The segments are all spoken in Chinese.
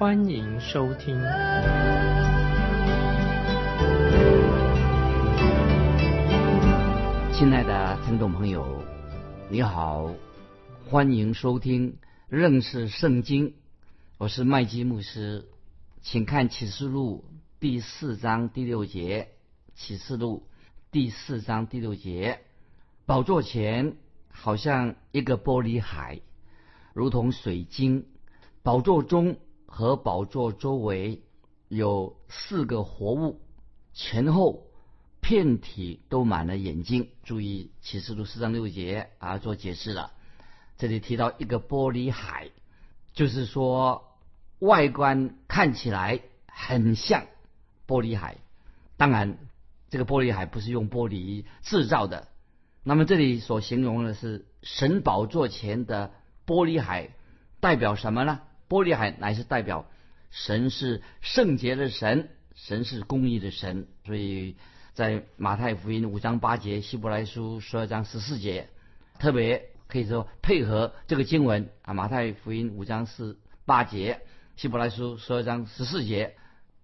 欢迎收听。亲爱的听众朋友，你好，欢迎收听认识圣经。我是麦基牧师，请看启示录第四章第六节。启示录第四章第六节，宝座前好像一个玻璃海，如同水晶。宝座中和宝座周围有四个活物，前后。片体都满了眼睛，注意启示录四章六节啊，做解释了。这里提到一个玻璃海，就是说外观看起来很像玻璃海。当然，这个玻璃海不是用玻璃制造的。那么这里所形容的是神宝座前的玻璃海，代表什么呢？玻璃海乃是代表神是圣洁的神，神是公义的神，所以。在马太福音五章八节、希伯来书十二章十四节，特别可以说配合这个经文啊。马太福音五章四八节、希伯来书十二章十四节，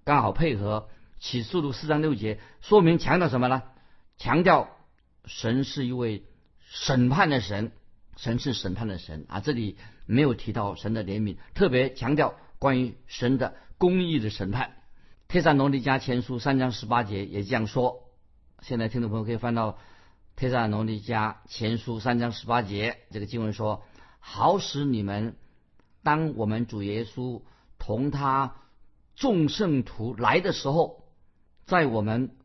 刚好配合启示录四章六节，说明强调什么呢？强调神是一位审判的神，神是审判的神啊。这里没有提到神的怜悯，特别强调关于神的公义的审判。帖撒罗尼迦前书三章十八节也这样说。现在听众朋友可以翻到帖撒罗尼迦前书三章十八节，这个经文说：“好使你们，当我们主耶稣同他众圣徒来的时候，在我们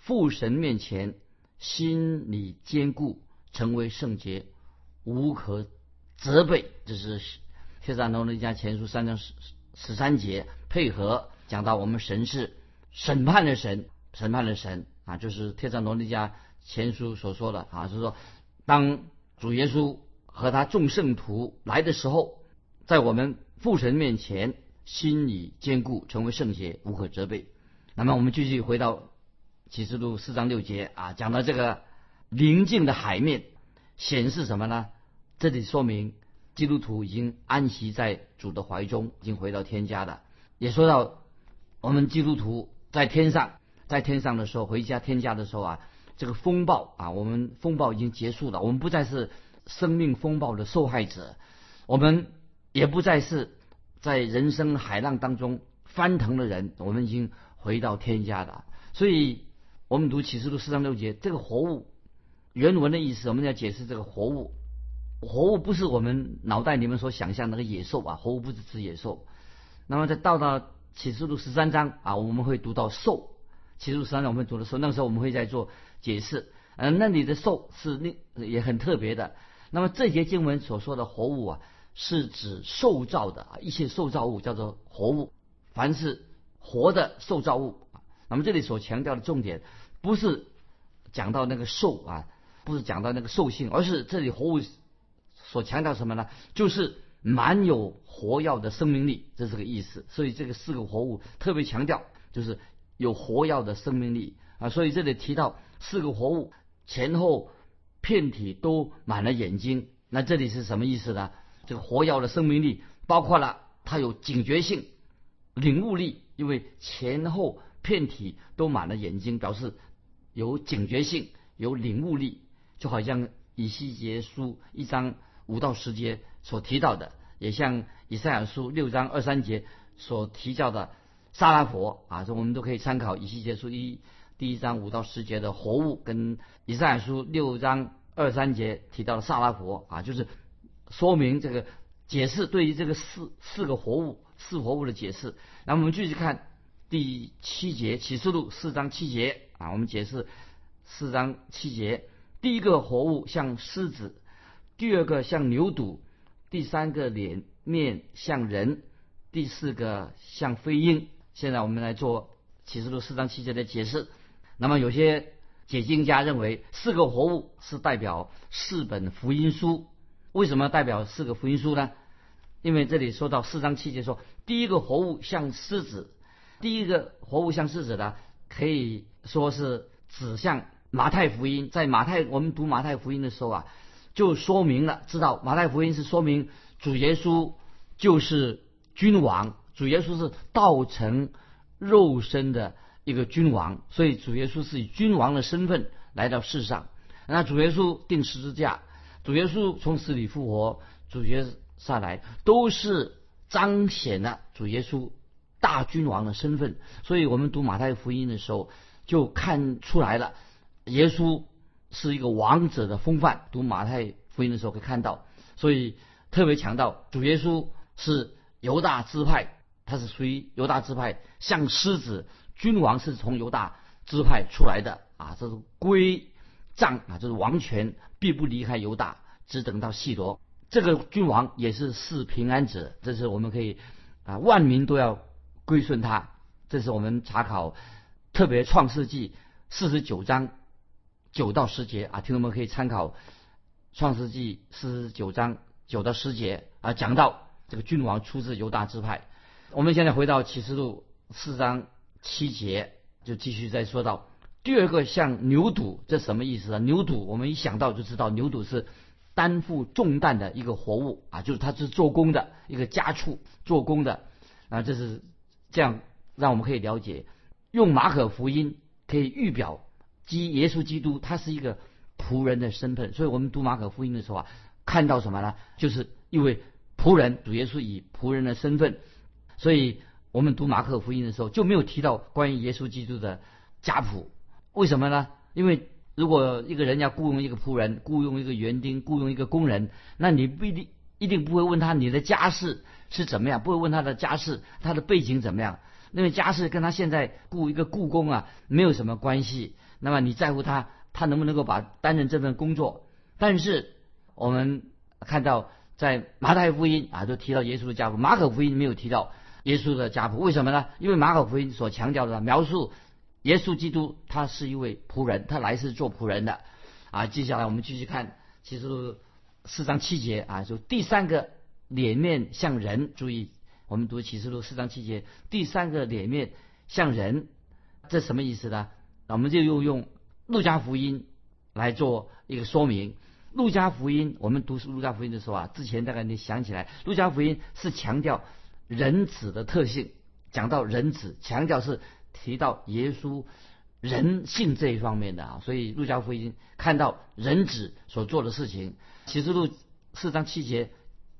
父神面前，心里坚固，成为圣洁，无可责备。”这是帖撒罗尼迦前书三章十十三节，配合。讲到我们神是审判的神，审判的神啊，就是《天上罗尼迦前书》所说的啊，是说，当主耶稣和他众圣徒来的时候，在我们父神面前，心里坚固，成为圣洁，无可责备。那么我们继续回到启示录四章六节啊，讲到这个宁静的海面，显示什么呢？这里说明基督徒已经安息在主的怀中，已经回到天家了，也说到。我们基督徒在天上，在天上的时候，回家天家的时候啊，这个风暴啊，我们风暴已经结束了，我们不再是生命风暴的受害者，我们也不再是在人生海浪当中翻腾的人，我们已经回到天家了。所以，我们读启示录四章六节，这个活物原文的意思，我们要解释这个活物，活物不是我们脑袋里面所想象那个野兽啊，活物不是指野兽。那么再到到。启示录十三章啊，我们会读到兽。启示录十三章我们读的时候，那个时候我们会在做解释。嗯，那里的兽是那也很特别的。那么这节经文所说的活物啊，是指受造的啊，一切受造物叫做活物。凡是活的受造物，那么这里所强调的重点不是讲到那个兽啊，不是讲到那个兽性，而是这里活物所强调什么呢？就是。满有活药的生命力，这是个意思。所以这个四个活物特别强调，就是有活药的生命力啊。所以这里提到四个活物前后片体都满了眼睛，那这里是什么意思呢？这个活药的生命力包括了它有警觉性、领悟力，因为前后片体都满了眼睛，表示有警觉性、有领悟力，就好像以西结书一章五到十节。所提到的，也像以赛亚书六章二三节所提到的萨拉佛啊，这我们都可以参考以西结书一第一章五到十节的活物，跟以赛亚书六章二三节提到的萨拉佛啊，就是说明这个解释对于这个四四个活物四活物的解释。那我们继续看第七节启示录四章七节啊，我们解释四章七节，第一个活物像狮子，第二个像牛犊。第三个脸面像人，第四个像飞鹰，现在我们来做启示录四章七节的解释。那么有些解经家认为，四个活物是代表四本福音书。为什么代表四个福音书呢？因为这里说到四章七节说，第一个活物像狮子，第一个活物像狮子的，可以说是指向马太福音。在马太，我们读马太福音的时候啊，就说明了，知道马太福音是说明主耶稣就是君王，主耶稣是道成肉身的。一个君王，所以主耶稣是以君王的身份来到世上。那主耶稣定十字架，主耶稣从死里复活，主耶稣下来，都是彰显了主耶稣大君王的身份。所以我们读马太福音的时候，就看出来了，耶稣是一个王者的风范。读马太福音的时候可以看到，所以特别强调主耶稣是犹大支派，他是属于犹大支派，像狮子。君王是从犹大支派出来的啊，这是归葬啊，就是王权必不离开犹大，只等到细罗。这个君王也是四平安者，这是我们可以啊，万民都要归顺他。这是我们查考特别创世纪四十九章九到十节啊，听众们可以参考创世纪四十九章九到十节啊，讲到这个君王出自犹大支派。我们现在回到启示录四章。七节就继续再说到第二个像牛犊，这什么意思啊？牛犊我们一想到就知道牛犊是担负重担的一个活物啊，就是它是做工的一个家畜，做工的啊，这是这样让我们可以了解，用马可福音可以预表基耶稣基督他是一个仆人的身份，所以我们读马可福音的时候啊，看到什么呢？就是因为仆人主耶稣以仆人的身份，所以。我们读马可福音的时候就没有提到关于耶稣基督的家谱，为什么呢？因为如果一个人要雇佣一个仆人，雇佣一个园丁，雇佣一个工人，那你不一定一定不会问他你的家世是怎么样，不会问他的家世，他的背景怎么样，因为家世跟他现在雇一个雇工啊没有什么关系。那么你在乎他，他能不能够把担任这份工作？但是我们看到在马太福音啊都提到耶稣的家谱，马可福音没有提到。耶稣的家谱为什么呢？因为马可福音所强调的描述耶稣基督，他是一位仆人，他来是做仆人的。啊，接下来我们继续看启示录四章七节啊，就第三个脸面像人。注意，我们读启示录四章七节，第三个脸面像人，这什么意思呢？那我们就又用路加福音来做一个说明。路加福音，我们读路加福音的时候啊，之前大概你想起来，路加福音是强调。人子的特性，讲到人子，强调是提到耶稣人性这一方面的啊，所以路加福音看到人子所做的事情，启示录四章七节，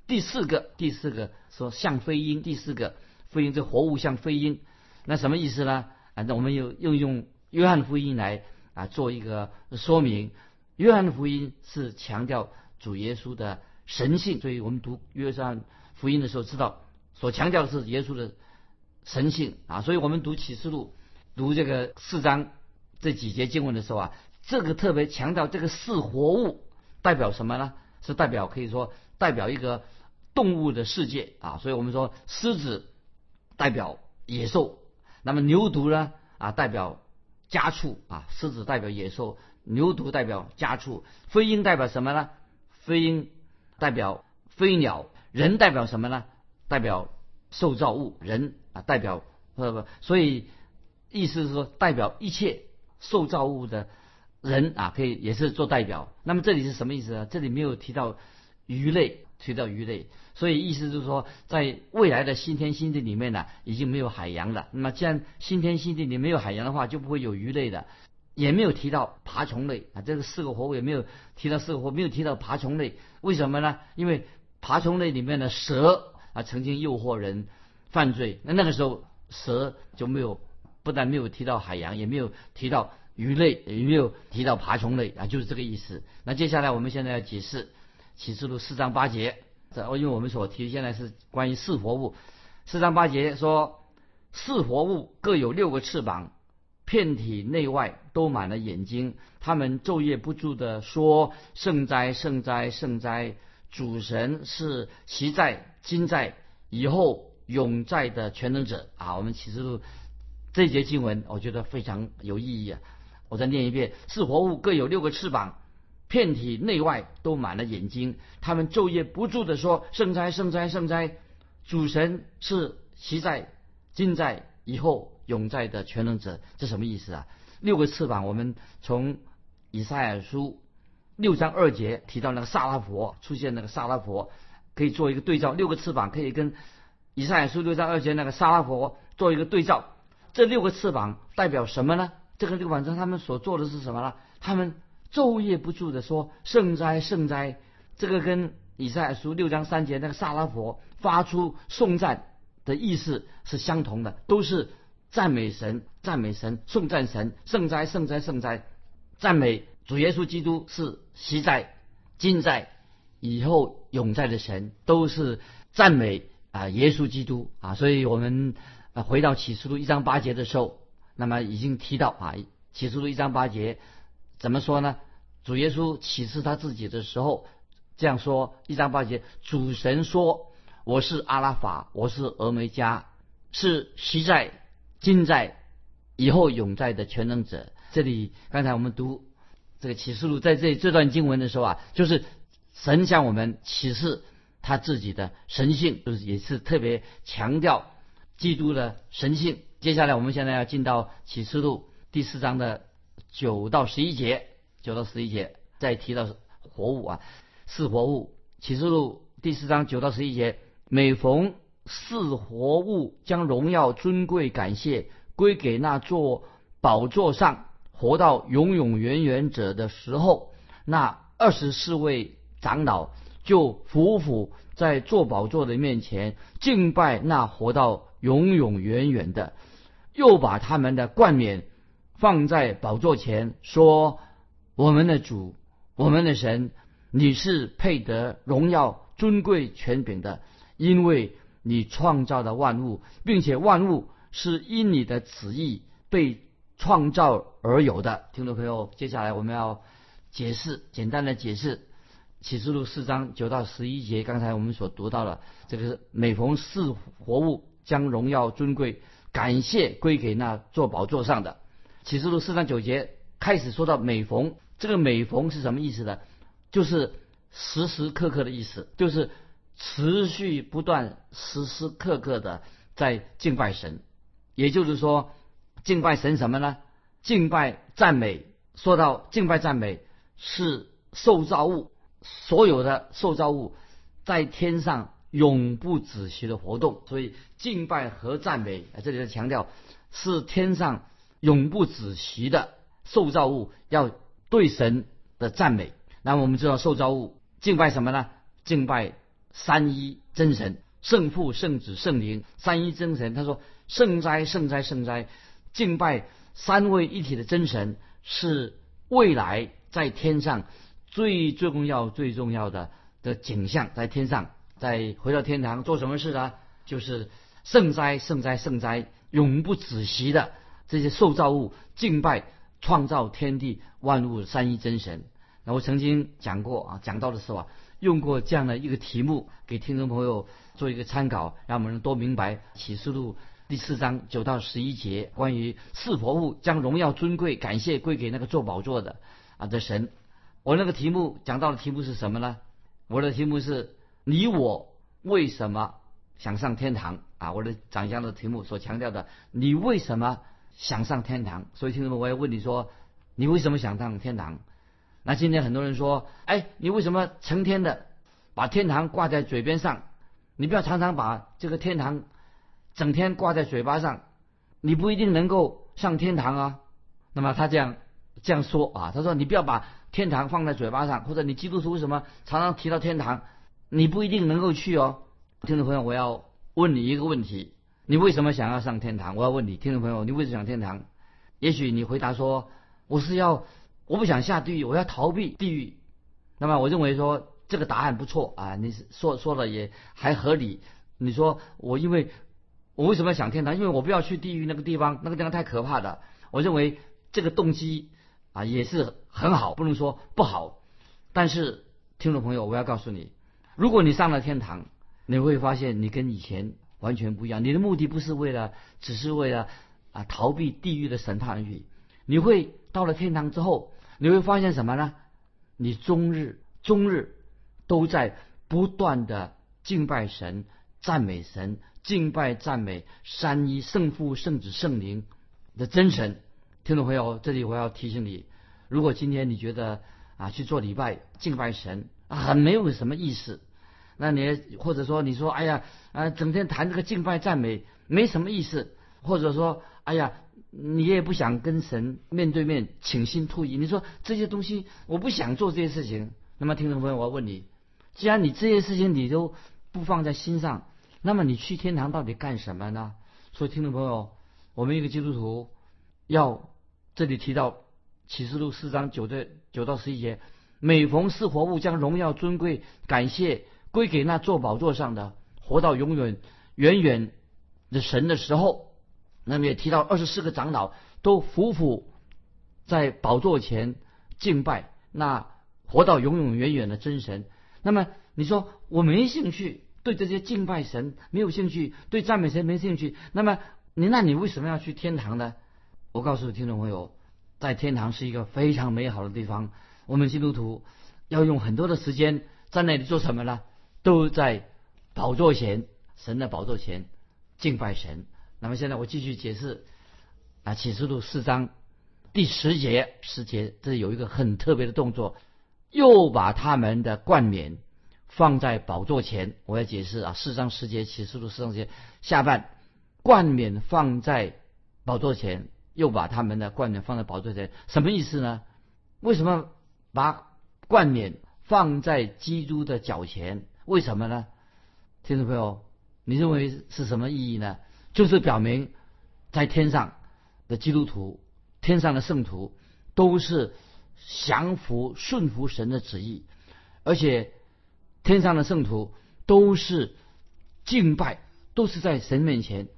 第四个第四个说像飞鹰，第四个飞鹰这活物像飞鹰，那什么意思呢？啊，那我们又又用约翰福音来啊做一个说明，约翰福音是强调主耶稣的神性，所以我们读约翰福音的时候知道。所强调的是耶稣的神性啊，所以我们读启示录，读这个四章这几节经文的时候啊，这个特别强调这个四活物代表什么呢？是代表可以说代表一个动物的世界啊，所以我们说狮子代表野兽，那么牛犊呢啊代表家畜啊，狮子代表野兽，牛犊代表家畜，飞鹰代表什么呢？飞鹰代表飞鸟，人代表什么呢？代表受造物人啊，代表呃不，所以意思是说代表一切受造物的人啊，可以也是做代表。那么这里是什么意思呢？这里没有提到鱼类，提到鱼类，所以意思就是说，在未来的新天新地里面呢，已经没有海洋了。那么既然新天新地里没有海洋的话，就不会有鱼类的，也没有提到爬虫类啊。这个四个活物也没有提到四个活，没有提到爬虫类，为什么呢？因为爬虫类里面的蛇。啊，曾经诱惑人犯罪，那那个时候蛇就没有，不但没有提到海洋，也没有提到鱼类，也没有提到爬虫类啊，就是这个意思。那接下来我们现在要解释启示录四章八节，这因为我们所提现在是关于四活物，四章八节说四活物各有六个翅膀，遍体内外都满了眼睛，他们昼夜不住的说圣哉圣哉圣哉，主神是其在。今在以后永在的全能者啊！我们启示录这节经文，我觉得非常有意义啊！我再念一遍：四活物各有六个翅膀，遍体内外都满了眼睛，他们昼夜不住的说：“圣哉，圣哉，圣哉！主神是昔在、今在、以后永在的全能者。”这什么意思啊？六个翅膀，我们从以赛亚书六章二节提到那个萨拉佛出现，那个萨拉佛可以做一个对照，六个翅膀可以跟以赛亚书六章二节那个萨拉佛做一个对照。这六个翅膀代表什么呢？这个六晚上他们所做的是什么呢？他们昼夜不住的说圣哉圣哉。这个跟以赛亚书六章三节那个萨拉佛发出颂赞的意思是相同的，都是赞美神、赞美神、颂赞神、圣哉圣哉圣哉，赞美主耶稣基督是昔在、今在、以后永在的神，都是赞美啊耶稣基督啊。所以我们啊回到启示录一章八节的时候。那么已经提到啊，启示录一章八节怎么说呢？主耶稣启示他自己的时候这样说：一章八节，主神说：“我是阿拉法，我是俄梅加，是昔在、今在、以后永在的全能者。”这里刚才我们读这个启示录在这这段经文的时候啊，就是神向我们启示他自己的神性，就是也是特别强调基督的神性。接下来，我们现在要进到启示录第四章的九到十一节，九到十一节再提到活物啊，四活物。启示录第四章九到十一节，每逢四活物将荣耀、尊贵、感谢归给那座宝座上活到永永远远者的时候，那二十四位长老就伏伏在坐宝座的面前敬拜那活到永永远远的。又把他们的冠冕放在宝座前，说：“我们的主，我们的神，你是配得荣耀、尊贵、权柄的，因为你创造的万物，并且万物是因你的旨意被创造而有的。”听众朋友，接下来我们要解释，简单的解释启示录四章九到十一节。刚才我们所读到的，这个是每逢四活物将荣耀、尊贵。感谢归给那坐宝座上的。启示录四章九节开始说到每逢，这个每逢是什么意思呢？就是时时刻刻的意思，就是持续不断、时时刻刻的在敬拜神。也就是说，敬拜神什么呢？敬拜赞美。说到敬拜赞美，是受造物，所有的受造物在天上。永不止息的活动，所以敬拜和赞美，这里在强调是天上永不止息的受造物要对神的赞美。那我们知道受造物敬拜什么呢？敬拜三一真神，圣父、圣子、圣灵三一真神。他说：“圣哉，圣哉，圣哉！”敬拜三位一体的真神是未来在天上最最重要、最重要的的景象，在天上。再回到天堂做什么事呢？就是圣哉圣哉圣哉，永不止息的这些受造物敬拜创造天地万物三一真神。那我曾经讲过啊，讲到的时候啊，用过这样的一个题目给听众朋友做一个参考，让我们多明白启示录第四章九到十一节关于四佛物将荣耀尊贵感谢归给那个做宝座的啊的神。我那个题目讲到的题目是什么呢？我的题目是。你我为什么想上天堂啊？我的长相的题目所强调的，你为什么想上天堂？所以听众们，我要问你说，你为什么想上天堂？那今天很多人说，哎，你为什么成天的把天堂挂在嘴边上？你不要常常把这个天堂整天挂在嘴巴上，你不一定能够上天堂啊。那么他这样这样说啊，他说你不要把天堂放在嘴巴上，或者你基督徒为什么常常提到天堂？你不一定能够去哦，听众朋友，我要问你一个问题：你为什么想要上天堂？我要问你，听众朋友，你为什么想天堂？也许你回答说：“我是要，我不想下地狱，我要逃避地狱。”那么我认为说这个答案不错啊，你说说的也还合理。你说我因为我为什么要想天堂？因为我不要去地狱那个地方，那个地方太可怕了。我认为这个动机啊也是很好，不能说不好。但是听众朋友，我要告诉你。如果你上了天堂，你会发现你跟以前完全不一样。你的目的不是为了，只是为了啊逃避地狱的审判而已。你会到了天堂之后，你会发现什么呢？你终日终日都在不断的敬拜神、赞美神、敬拜赞美三一圣父、圣子、圣灵的真神。听众朋友，这里我要提醒你，如果今天你觉得啊去做礼拜敬拜神啊很没有什么意思，那你或者说你说哎呀啊整天谈这个敬拜赞美没什么意思，或者说哎呀。你也不想跟神面对面倾心吐意，你说这些东西我不想做这些事情。那么听众朋友，我要问你，既然你这些事情你都不放在心上，那么你去天堂到底干什么呢？所以听众朋友，我们一个基督徒要这里提到启示录四章九的九到十一节，每逢是活物将荣耀尊贵感谢归给那坐宝座上的活到永远远远的神的时候。那么也提到二十四个长老都匍匐在宝座前敬拜那活到永永远远的真神。那么你说我没兴趣对这些敬拜神没有兴趣，对赞美神没兴趣，那么你那你为什么要去天堂呢？我告诉听众朋友，在天堂是一个非常美好的地方。我们基督徒要用很多的时间在那里做什么呢？都在宝座前，神的宝座前敬拜神。那么现在我继续解释啊，《启示录》四章第十节，十节这有一个很特别的动作，又把他们的冠冕放在宝座前。我要解释啊，四章十节，《启示录》四章节下半，冠冕放在宝座前，又把他们的冠冕放在宝座前，什么意思呢？为什么把冠冕放在基督的脚前？为什么呢？听众朋友，你认为是什么意义呢？就是表明，在天上的基督徒、天上的圣徒，都是降服、顺服神的旨意，而且天上的圣徒都是敬拜，都是在神面前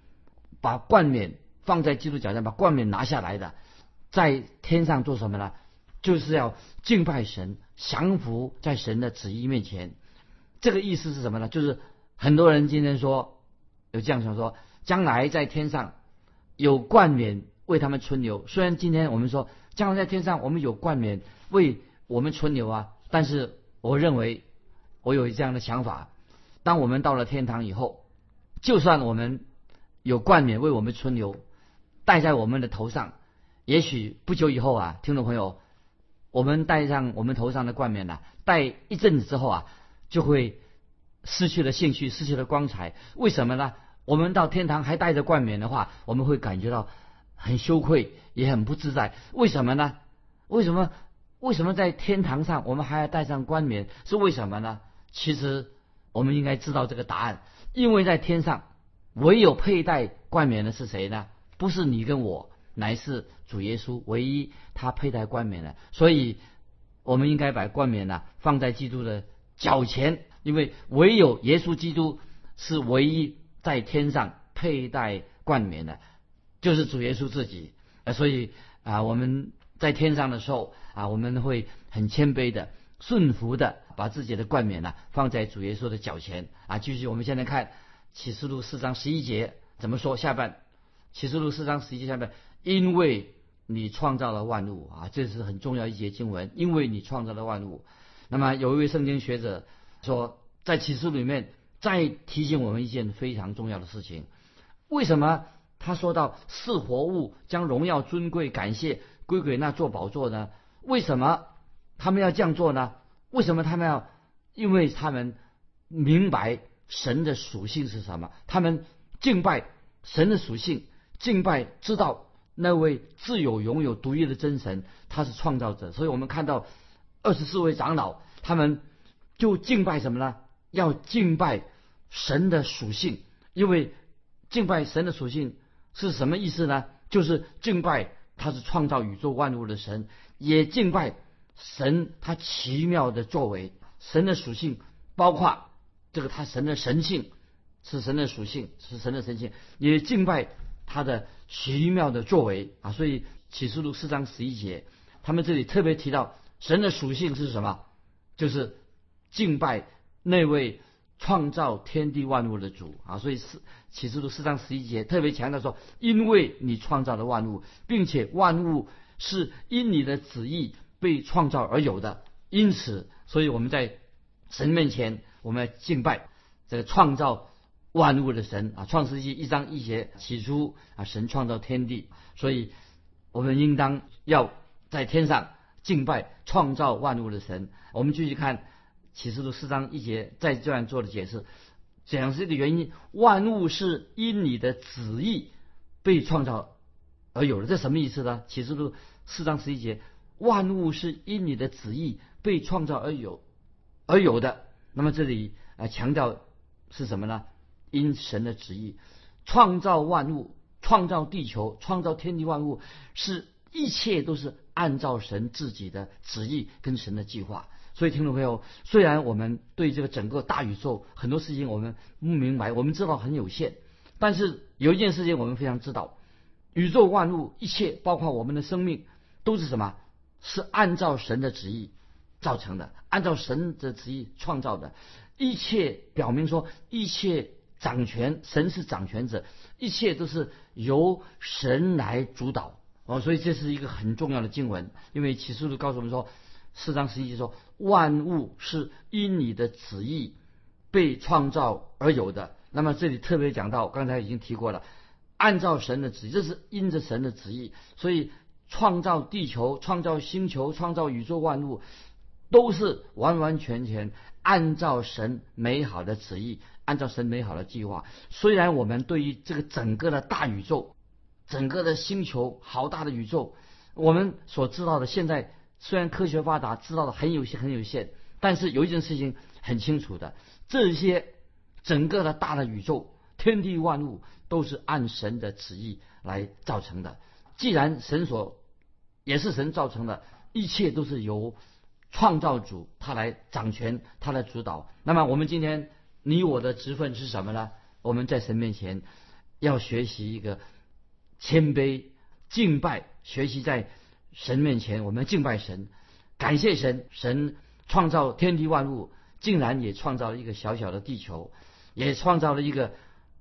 把冠冕放在基督脚上，把冠冕拿下来的，在天上做什么呢？就是要敬拜神，降服在神的旨意面前。这个意思是什么呢？就是很多人今天说有这样想说。将来在天上有冠冕为他们春牛。虽然今天我们说将来在天上我们有冠冕为我们春牛啊，但是我认为我有这样的想法：当我们到了天堂以后，就算我们有冠冕为我们春牛，戴在我们的头上，也许不久以后啊，听众朋友，我们戴上我们头上的冠冕呢，戴一阵子之后啊，就会失去了兴趣，失去了光彩。为什么呢？我们到天堂还带着冠冕的话，我们会感觉到很羞愧，也很不自在。为什么呢？为什么？为什么在天堂上我们还要带上冠冕？是为什么呢？其实我们应该知道这个答案，因为在天上唯有佩戴冠冕的是谁呢？不是你跟我，乃是主耶稣，唯一他佩戴冠冕的。所以，我们应该把冠冕呢放在基督的脚前，因为唯有耶稣基督是唯一。在天上佩戴冠冕的，就是主耶稣自己。呃，所以啊，我们在天上的时候啊，我们会很谦卑的、顺服的，把自己的冠冕呢放在主耶稣的脚前啊。继续，我们现在看启示录四章十一节怎么说？下半启示录四章十一节下半，因为你创造了万物啊，这是很重要一节经文。因为你创造了万物，那么有一位圣经学者说，在启示里面。再提醒我们一件非常重要的事情：为什么他说到是活物将荣耀、尊贵、感谢归给那座宝座呢？为什么他们要这样做呢？为什么他们要？因为他们明白神的属性是什么，他们敬拜神的属性，敬拜知道那位自有、拥有、独一的真神，他是创造者。所以我们看到二十四位长老，他们就敬拜什么呢？要敬拜神的属性，因为敬拜神的属性是什么意思呢？就是敬拜他是创造宇宙万物的神，也敬拜神他奇妙的作为。神的属性包括这个他神的神性是神的属性，是神的神性，也敬拜他的奇妙的作为啊。所以启示录四章十一节，他们这里特别提到神的属性是什么？就是敬拜。那位创造天地万物的主啊，所以四启示录四章十一节特别强调说，因为你创造了万物，并且万物是因你的旨意被创造而有的，因此，所以我们在神面前，我们要敬拜这个创造万物的神啊。创世纪一章一节，起初啊，神创造天地，所以我们应当要在天上敬拜创造万物的神。我们继续看。启示录四章一节再这样做的解释，讲这个原因，万物是因你的旨意被创造而有的，这什么意思呢？启示录四章十一节，万物是因你的旨意被创造而有而有的。那么这里啊强调是什么呢？因神的旨意创造万物，创造地球，创造天地万物，是一切都是按照神自己的旨意跟神的计划。所以，听众朋友，虽然我们对这个整个大宇宙很多事情我们不明白，我们知道很有限，但是有一件事情我们非常知道：宇宙万物一切，包括我们的生命，都是什么？是按照神的旨意造成的，按照神的旨意创造的。一切表明说，一切掌权，神是掌权者，一切都是由神来主导。哦，所以这是一个很重要的经文，因为启示录告诉我们说。四章十一节说：“万物是因你的旨意被创造而有的。”那么这里特别讲到，刚才已经提过了，按照神的旨意，这是因着神的旨意，所以创造地球、创造星球、创造宇宙万物，都是完完全全按照神美好的旨意，按照神美好的计划。虽然我们对于这个整个的大宇宙、整个的星球、好大的宇宙，我们所知道的现在。虽然科学发达，知道的很有限很有限，但是有一件事情很清楚的：这些整个的大的宇宙、天地万物都是按神的旨意来造成的。既然神所也是神造成的，一切都是由创造主他来掌权，他来主导。那么我们今天你我的职分是什么呢？我们在神面前要学习一个谦卑敬拜，学习在。神面前，我们敬拜神，感谢神。神创造天地万物，竟然也创造了一个小小的地球，也创造了一个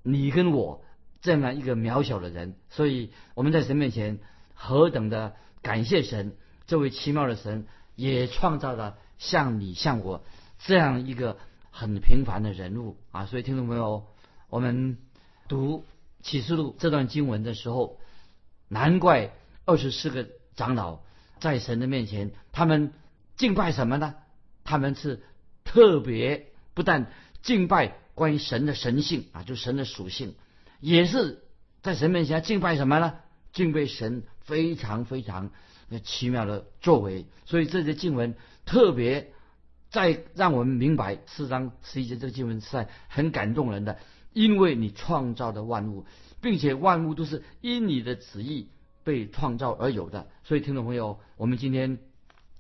你跟我这样一个渺小的人。所以我们在神面前何等的感谢神！这位奇妙的神也创造了像你像我这样一个很平凡的人物啊！所以听众朋友，我们读启示录这段经文的时候，难怪二十四个。长老在神的面前，他们敬拜什么呢？他们是特别不但敬拜关于神的神性啊，就神的属性，也是在神面前敬拜什么呢？敬拜神非常非常奇妙的作为。所以这些经文特别在让我们明白四章十一节这个经文是在很感动人的，因为你创造的万物，并且万物都是因你的旨意。被创造而有的，所以听众朋友，我们今天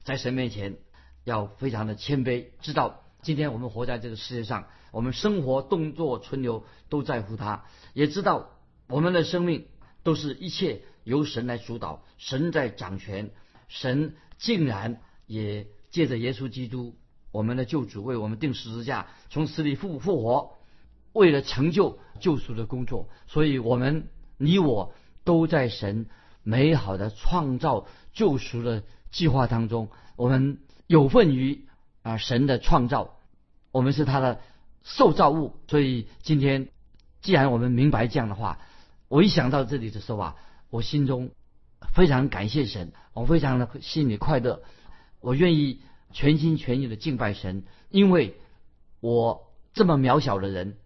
在神面前要非常的谦卑，知道今天我们活在这个世界上，我们生活、动作、存留都在乎他，也知道我们的生命都是一切由神来主导，神在掌权，神竟然也借着耶稣基督，我们的救主为我们定十字架，从死里复复活，为了成就救赎的工作，所以我们你我都在神。美好的创造救赎的计划当中，我们有份于啊神的创造，我们是他的受造物。所以今天，既然我们明白这样的话，我一想到这里的时候啊，我心中非常感谢神，我非常的心里快乐，我愿意全心全意的敬拜神，因为我这么渺小的人，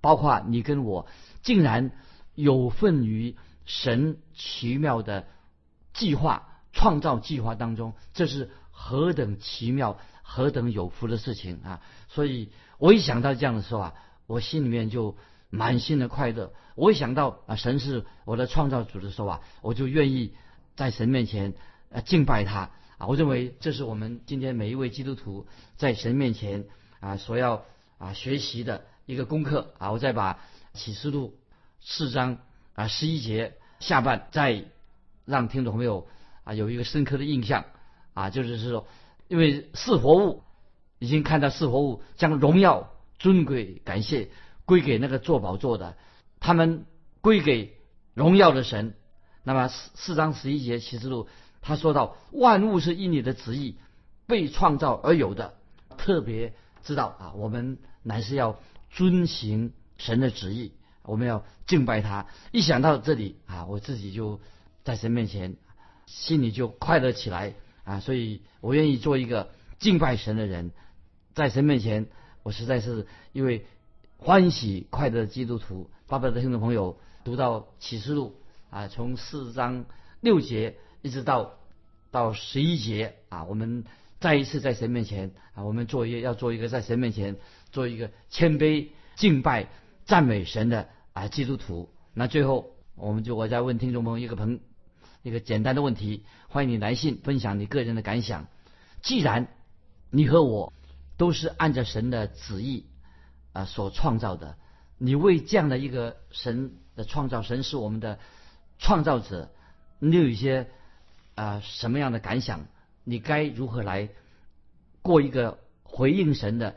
包括你跟我，竟然有份于。神奇妙的计划、创造计划当中，这是何等奇妙、何等有福的事情啊！所以我一想到这样的时候啊，我心里面就满心的快乐。我一想到啊，神是我的创造主的时候啊，我就愿意在神面前呃敬拜他啊！我认为这是我们今天每一位基督徒在神面前啊所要啊学习的一个功课啊！我再把启示录四章啊十一节。下半再让听众朋友啊有一个深刻的印象啊，就是说，因为四活物已经看到四活物将荣耀尊贵感谢归给那个做宝座的，他们归给荣耀的神。那么四四章十一节启示录，他说到万物是因你的旨意被创造而有的，特别知道啊，我们乃是要遵行神的旨意，我们要敬拜他。一想到这里啊，我自己就在神面前心里就快乐起来啊，所以我愿意做一个敬拜神的人，在神面前，我实在是一位欢喜快乐的基督徒。巴不得听众朋友读到启示录。啊，从四章六节一直到到十一节啊，我们再一次在神面前啊，我们做一要做一个在神面前做一个谦卑敬拜赞美神的啊基督徒。那最后，我们就我再问听众朋友一个朋一个简单的问题，欢迎你来信分享你个人的感想。既然你和我都是按照神的旨意啊所创造的，你为这样的一个神的创造，神是我们的。创造者，你有一些啊什么样的感想？你该如何来过一个回应神的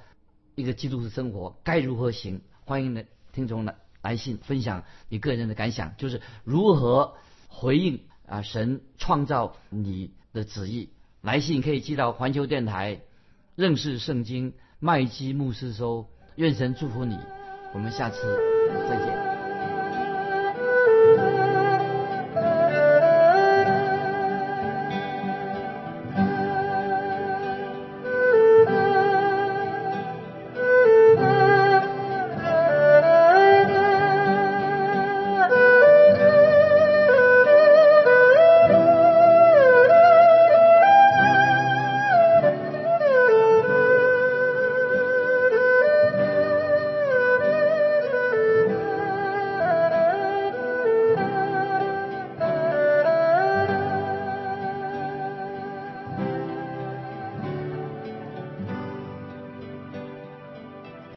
一个基督徒生活？该如何行？欢迎的听众来来信分享你个人的感想，就是如何回应啊神创造你的旨意。来信可以寄到环球电台认识圣经麦基牧师收。愿神祝福你，我们下次再见。